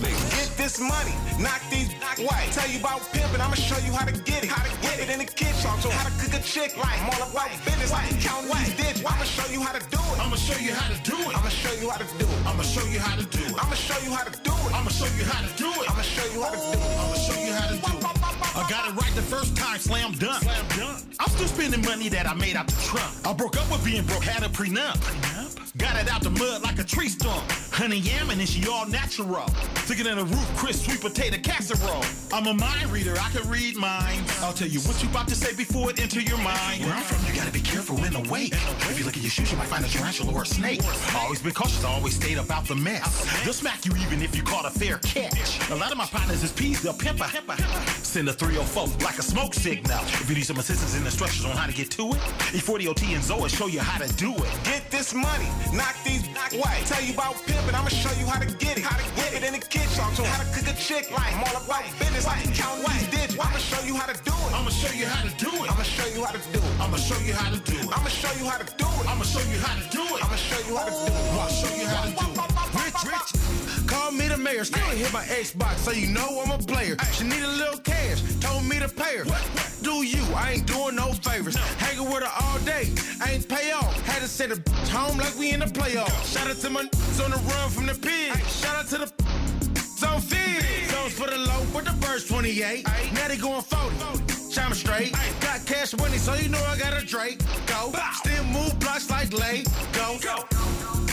Speaker 1: Dance.
Speaker 15: Get this money, knock these white. Tell you about pimping, I'ma show you how to get it. How to get it in the kitchen. So how to cook a chick like. I'm all about business. Can count these digits. I'ma show you how to do it.
Speaker 30: I'ma show you how to do it.
Speaker 15: I'ma show you how to do it.
Speaker 30: I'ma show you how to do it.
Speaker 15: I'ma show you how to do it.
Speaker 30: I'ma show you how to do it.
Speaker 15: I'ma show you how to do it.
Speaker 30: I'ma show you how to do it. I got it right the first time, slam dunk. Slam dunk. I'm still spending money that I made out the trunk. I broke up with being broke, had a prenup. Got it out the mud like a tree stump. Honey yam and she all natural. Took it in a roof, crisp, sweet potato casserole. I'm a mind reader, I can read minds. I'll tell you what you about to say before it enter your mind. Where I'm from, you gotta be careful the way. If you look at your shoes, you might find a tarantula or a snake. Always been cautious, always stayed about the mess. They'll smack you even if you caught a fair catch. A lot of my partners is peas, they'll pimp Send a 304 like a smoke signal. If you need some assistance and instructions on how to get to it, E40OT and Zoe show you how to do it.
Speaker 15: Get this money, knock these knock white. Tell you about pimping, I'ma show you how to get it. How to get it in the kitchen. How to cook a chick like I'm all about business. Like count these digits. I'ma show you how to do it.
Speaker 30: I'ma show you how to do it.
Speaker 15: I'ma show you how to do it.
Speaker 30: I'ma show you how to do it.
Speaker 15: I'ma show you how to do it.
Speaker 30: I'ma show you how to do it.
Speaker 15: I'ma show you how to do it.
Speaker 30: I'll show you how to do it.
Speaker 15: Rich, rich.
Speaker 32: The mayor, still hit my Xbox, so you know I'm a player. She need a little cash, told me to pay her. Do you? I ain't doing no favors. Hanging with her all day, I ain't pay off. Had to send a bitch home like we in the playoffs. Shout out to my on the run from the pig. Shout out to the zone feed. Zones for the low, but the birds 28. Now they going 40. Chime straight. Got cash money, so you know I got a Drake. Go. Still move blocks like lay. Go.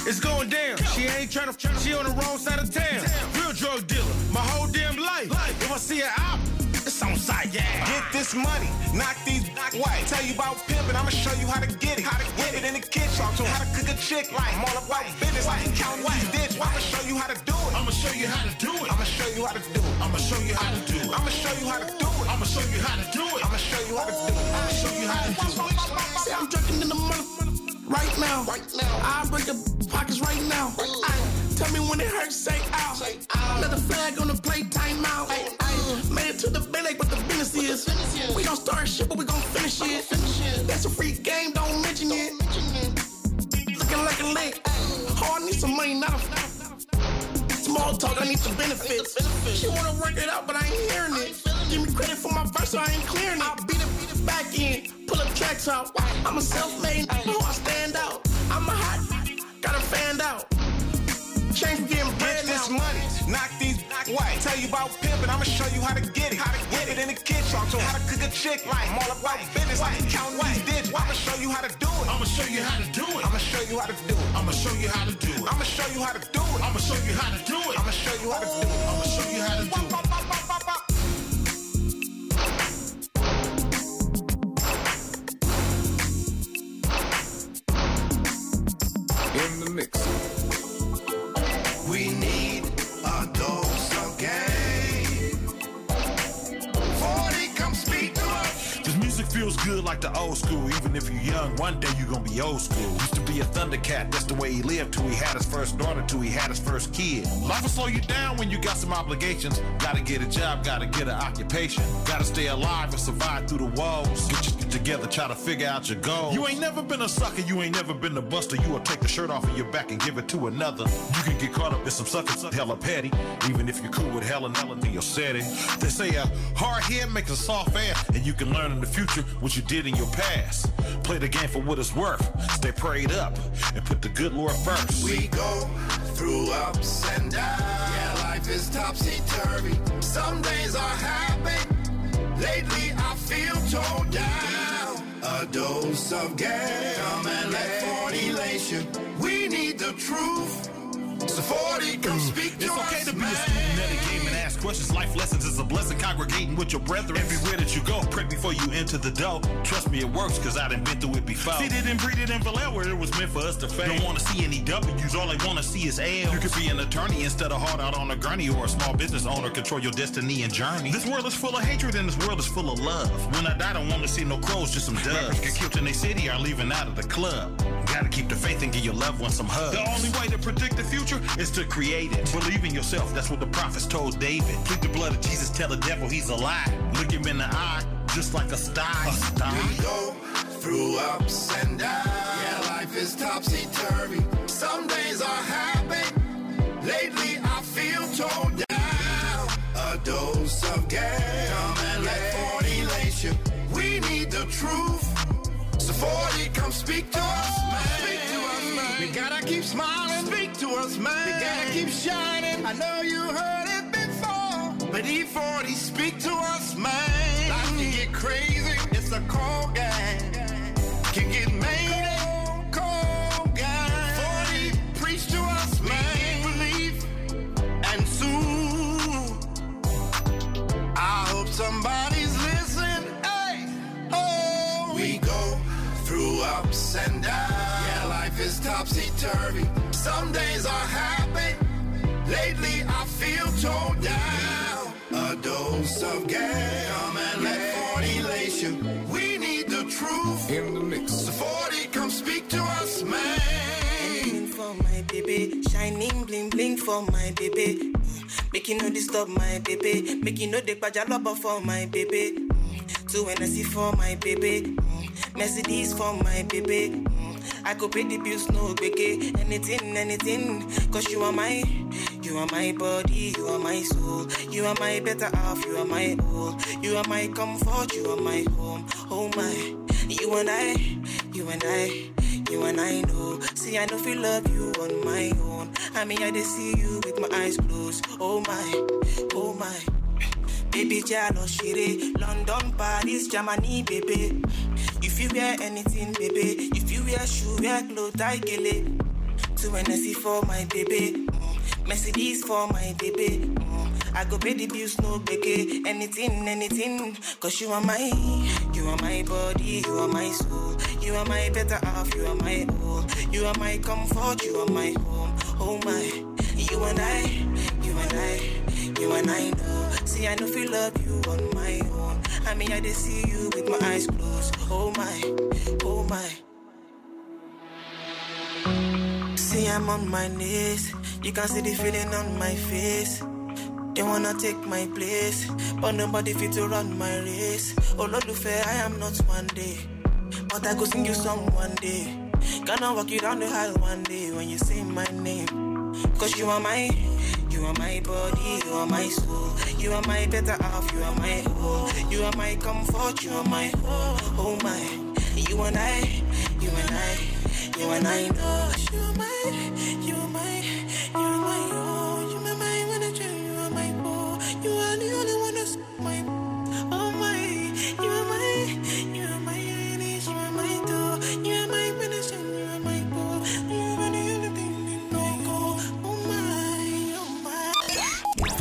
Speaker 32: It's going down. She ain't trying to. She on the wrong side of town. Real drug dealer. My whole damn life. If I see her out, it's on site. Yeah.
Speaker 15: Get this money, knock these knock white. Tell you about pimping, I'ma show you how to get it. How to get it in the kitchen. How to cook a chick like I'm all about business. Like count these digits. I'ma show you how to do it.
Speaker 30: I'ma show you how to do it.
Speaker 15: I'ma show you how to do it.
Speaker 30: I'ma show you how to do it.
Speaker 15: I'ma show you how to do it.
Speaker 30: I'ma show you how to do it.
Speaker 15: I'ma show you how to do it.
Speaker 30: I'ma show you how to do it.
Speaker 31: I'm drinking in the mother right now.
Speaker 15: Right now.
Speaker 31: I break the pockets right now. Ay, tell me when it hurts, say out. Let the flag on the plate, time out. Made it to the bed, like what the business is. We gon' start shit, but we gon' finish it. That's a free game, don't mention it. Looking like a lick. Oh, I need some money, not a small talk. I need some benefits. She wanna work it out, but I ain't hearing it. Give me credit for my verse, so I ain't clearing it. I'll beat it back in, pull up tracks out. I'm a self-made, know I stand out. I'm a hot, got him fanned out. Change getting bread
Speaker 15: Get this money, knock these white. Tell you about pimping, I'ma show you how to get it. How to get it in the kitchen. How to cook a chick like I'm all about business. Like count these digits. I'ma show you how to do it.
Speaker 30: I'ma show you how to do it.
Speaker 15: I'ma show you how to do it.
Speaker 30: I'ma show you how to do it.
Speaker 15: I'ma show you how to do it.
Speaker 30: I'ma show you how to do it.
Speaker 15: I'ma show you how to do it.
Speaker 30: I'ma show you how to do it.
Speaker 17: Mix.
Speaker 30: Like the old school. Even if you're young, one day you're gonna be old school. Used to be a Thundercat, that's the way he lived till he had his first daughter, till he had his first kid. Life will slow you down when you got some obligations. Gotta get a job, gotta get an occupation. Gotta stay alive and survive through the woes. Get your shit together, try to figure out your goals. You ain't never been a sucker, you ain't never been a buster. You will take the shirt off of your back and give it to another. You can get caught up in some suckers, hella petty. Even if you're cool with hella melody or setting. They say a hard head makes a soft ass, and you can learn in the future what you did in your past. Play the game for what it's worth. Stay prayed up and put the good Lord first.
Speaker 32: We go through ups and downs. Yeah, life is topsy turvy. Some days are happy. Lately, I feel torn down. A dose of gas. Come and let 40 lace you. We need the truth. So 40, come mm. speak to
Speaker 30: It's okay to be a student at a game and ask questions. Life lessons is a blessing. Congregating with your brethren. Everywhere that you go, pray before you enter the door. Trust me, it works because I done been through it before. See, they didn't breed it in Vallejo where it was meant for us to fail. Don't want to see any W's. All they want to see is L's. You could be an attorney instead of hard out on a gurney or a small business owner. Control your destiny and journey. This world is full of hatred and this world is full of love. When I die, I don't want to see no crows, just some doves. Rappers get killed in their city are leaving out of the club. Gotta keep the faith and give your loved ones some hugs. The only way to predict the future is to create it. Believe in yourself, that's what the prophets told David. Plead the blood of Jesus, tell the devil he's a lie. Look him in the eye, just like a star. A star.
Speaker 32: We go through ups and downs. Yeah, life is topsy turvy. Some days are happy. Lately, I feel torn down. A dose of gas. Come and let 40 lace you. We need the truth. So 40, come speak to us, I know you heard it before, but E40 speak to us, man. Life can get crazy, it's a cold game. Can get made cold, cold game. 40 preach to us, man.
Speaker 33: Believe and soon, I hope somebody's listening. Hey, oh, we go through ups and downs. Yeah, life is topsy turvy. Some days are hard. Lately, I feel toned down. A dose of gam and let
Speaker 28: shining bling bling for my baby. Make you know disturb my baby, make you know the pajalaba for my baby. Mm, Two NSC for my baby, Mercedes for my baby. I go pay the bills, no biggie, anything, anything. Cause you are my, you are my body, you are my soul. You are my better half, you are my all. You are my comfort, you are my home. Oh my, you and I, you and I. You and I know, see I know if love you on my own. I mean I just see you with my eyes closed. Oh my, oh my. Baby Jano Shire, London, Paris, Germany, baby. If you wear anything, baby. If you wear shoe, wear clothes, I get it. Two NSC for my baby. Mm. Mercedes for my baby. Mm. I go pay the bills, no beke. Anything, anything. Cause you are my, you are my body, you are my soul. You are my better half, you are my all. You are my comfort, you are my home. Oh my, you and I, you and I, you and I know. See, I know you love you on my own. I mean, I just see you with my eyes closed. Oh my, oh my. See, I'm on my knees. You can see the feeling on my face. They wanna take my place, but nobody fit to run my race. Oh, Lord, fair, I am not one day, but I go sing you song one day. Gonna walk you down the aisle one day when you say my name. Cause you are my, you are my body, you are my soul. You are my better half, you are my whole. You are my comfort, you are my whole. Oh my, you and I, you and I, you and I know. You are my, you are my,